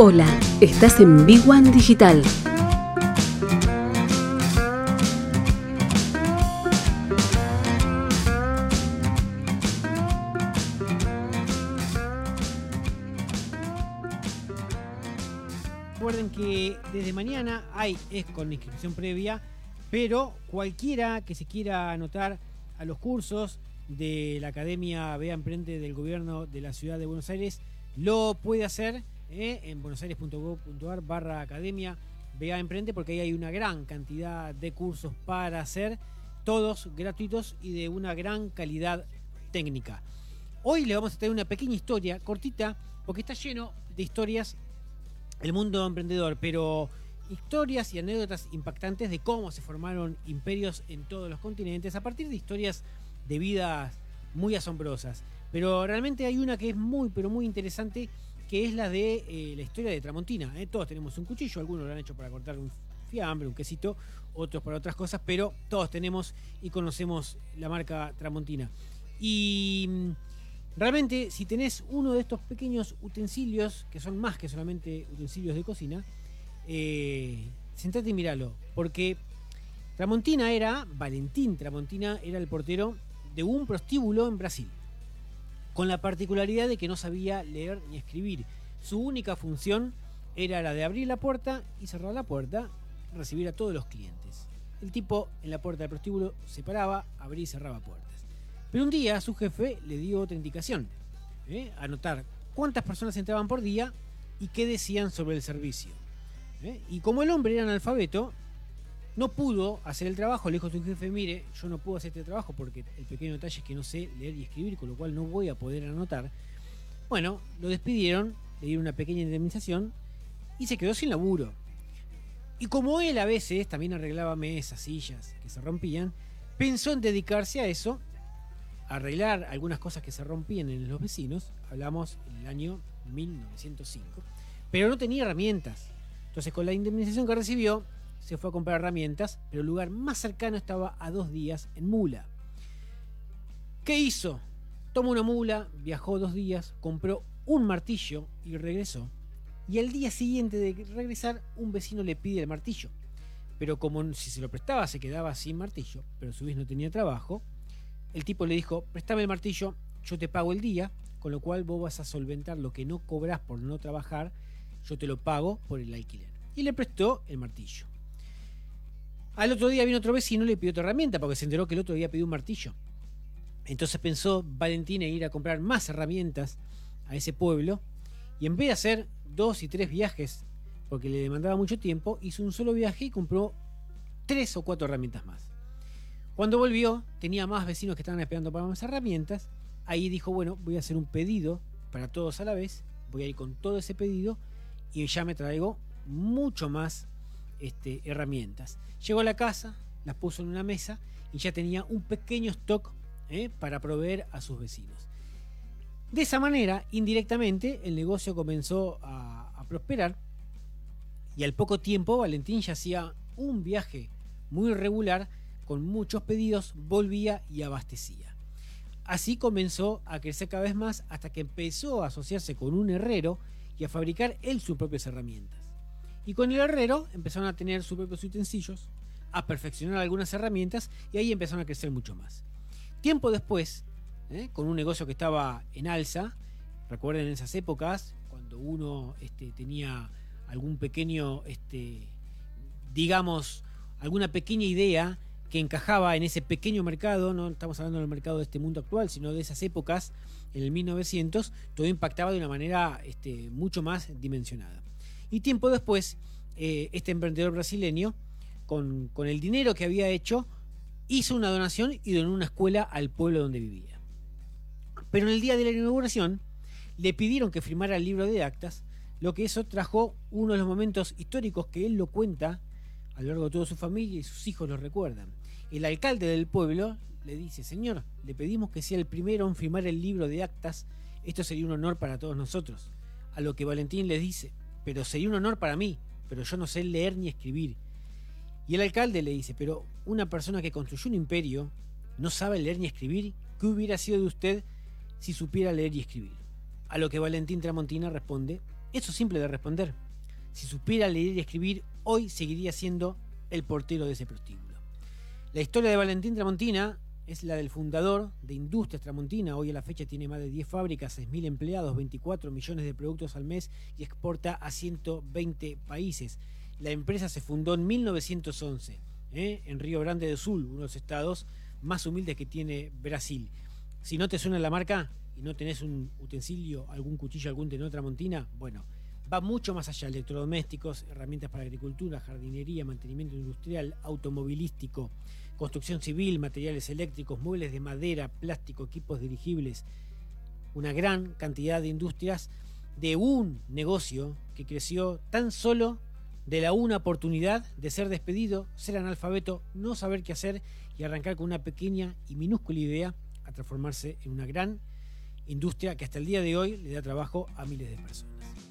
Hola, estás en Big One Digital. Recuerden que desde mañana hay es con inscripción previa, pero cualquiera que se quiera anotar a los cursos de la Academia Vea Emprende del Gobierno de la Ciudad de Buenos Aires lo puede hacer eh, en buenosaires.gov.ar barra academia Vea Emprende porque ahí hay una gran cantidad de cursos para hacer, todos gratuitos y de una gran calidad técnica. Hoy le vamos a tener una pequeña historia cortita porque está lleno de historias el mundo emprendedor, pero historias y anécdotas impactantes de cómo se formaron imperios en todos los continentes a partir de historias de vidas muy asombrosas. Pero realmente hay una que es muy, pero muy interesante, que es la de eh, la historia de Tramontina. ¿eh? Todos tenemos un cuchillo, algunos lo han hecho para cortar un fiambre, un quesito, otros para otras cosas, pero todos tenemos y conocemos la marca Tramontina. Y mm, realmente, si tenés uno de estos pequeños utensilios, que son más que solamente utensilios de cocina, eh, sentate y míralo, porque Tramontina era, Valentín Tramontina era el portero de un prostíbulo en Brasil, con la particularidad de que no sabía leer ni escribir. Su única función era la de abrir la puerta y cerrar la puerta, recibir a todos los clientes. El tipo en la puerta del prostíbulo se paraba, abría y cerraba puertas. Pero un día su jefe le dio otra indicación, ¿eh? anotar cuántas personas entraban por día y qué decían sobre el servicio. ¿eh? Y como el hombre era analfabeto, no pudo hacer el trabajo, le dijo a su jefe, mire, yo no puedo hacer este trabajo porque el pequeño detalle es que no sé leer y escribir, con lo cual no voy a poder anotar. Bueno, lo despidieron, le dieron una pequeña indemnización y se quedó sin laburo. Y como él a veces también arreglaba mesas, sillas que se rompían, pensó en dedicarse a eso, arreglar algunas cosas que se rompían en los vecinos, hablamos en el año 1905, pero no tenía herramientas. Entonces con la indemnización que recibió, se fue a comprar herramientas, pero el lugar más cercano estaba a dos días en mula. ¿Qué hizo? Tomó una mula, viajó dos días, compró un martillo y regresó. Y al día siguiente de regresar, un vecino le pide el martillo. Pero como si se lo prestaba, se quedaba sin martillo, pero su vez no tenía trabajo, el tipo le dijo, préstame el martillo, yo te pago el día, con lo cual vos vas a solventar lo que no cobras por no trabajar, yo te lo pago por el alquiler. Y le prestó el martillo. Al otro día vino otro vecino y le pidió otra herramienta porque se enteró que el otro día pidió un martillo. Entonces pensó Valentín en ir a comprar más herramientas a ese pueblo y en vez de hacer dos y tres viajes porque le demandaba mucho tiempo, hizo un solo viaje y compró tres o cuatro herramientas más. Cuando volvió, tenía más vecinos que estaban esperando para más herramientas. Ahí dijo, bueno, voy a hacer un pedido para todos a la vez. Voy a ir con todo ese pedido y ya me traigo mucho más este, herramientas. Llegó a la casa, las puso en una mesa y ya tenía un pequeño stock ¿eh? para proveer a sus vecinos. De esa manera, indirectamente, el negocio comenzó a, a prosperar y al poco tiempo Valentín ya hacía un viaje muy regular con muchos pedidos, volvía y abastecía. Así comenzó a crecer cada vez más hasta que empezó a asociarse con un herrero y a fabricar él sus propias herramientas. Y con el herrero empezaron a tener sus propios utensilios, a perfeccionar algunas herramientas y ahí empezaron a crecer mucho más. Tiempo después, ¿eh? con un negocio que estaba en alza, recuerden en esas épocas, cuando uno este, tenía algún pequeño, este, digamos, alguna pequeña idea que encajaba en ese pequeño mercado, no estamos hablando del mercado de este mundo actual, sino de esas épocas, en el 1900, todo impactaba de una manera este, mucho más dimensionada. Y tiempo después, eh, este emprendedor brasileño, con, con el dinero que había hecho, hizo una donación y donó una escuela al pueblo donde vivía. Pero en el día de la inauguración, le pidieron que firmara el libro de actas, lo que eso trajo uno de los momentos históricos que él lo cuenta a lo largo de toda su familia y sus hijos lo recuerdan. El alcalde del pueblo le dice, señor, le pedimos que sea el primero en firmar el libro de actas, esto sería un honor para todos nosotros. A lo que Valentín le dice, pero sería un honor para mí, pero yo no sé leer ni escribir. Y el alcalde le dice, pero una persona que construyó un imperio no sabe leer ni escribir, ¿qué hubiera sido de usted si supiera leer y escribir? A lo que Valentín Tramontina responde, Eso simple de responder. Si supiera leer y escribir, hoy seguiría siendo el portero de ese prostíbulo. La historia de Valentín Tramontina es la del fundador de Industrias Tramontina. Hoy a la fecha tiene más de 10 fábricas, 6.000 empleados, 24 millones de productos al mes y exporta a 120 países. La empresa se fundó en 1911 ¿eh? en Río Grande do Sul, uno de los estados más humildes que tiene Brasil. Si no te suena la marca y no tenés un utensilio, algún cuchillo, algún tenor Tramontina, bueno, va mucho más allá. Electrodomésticos, herramientas para agricultura, jardinería, mantenimiento industrial, automovilístico, construcción civil, materiales eléctricos, muebles de madera, plástico, equipos dirigibles. Una gran cantidad de industrias de un negocio que creció tan solo de la una oportunidad de ser despedido, ser analfabeto, no saber qué hacer y arrancar con una pequeña y minúscula idea a transformarse en una gran industria que hasta el día de hoy le da trabajo a miles de personas.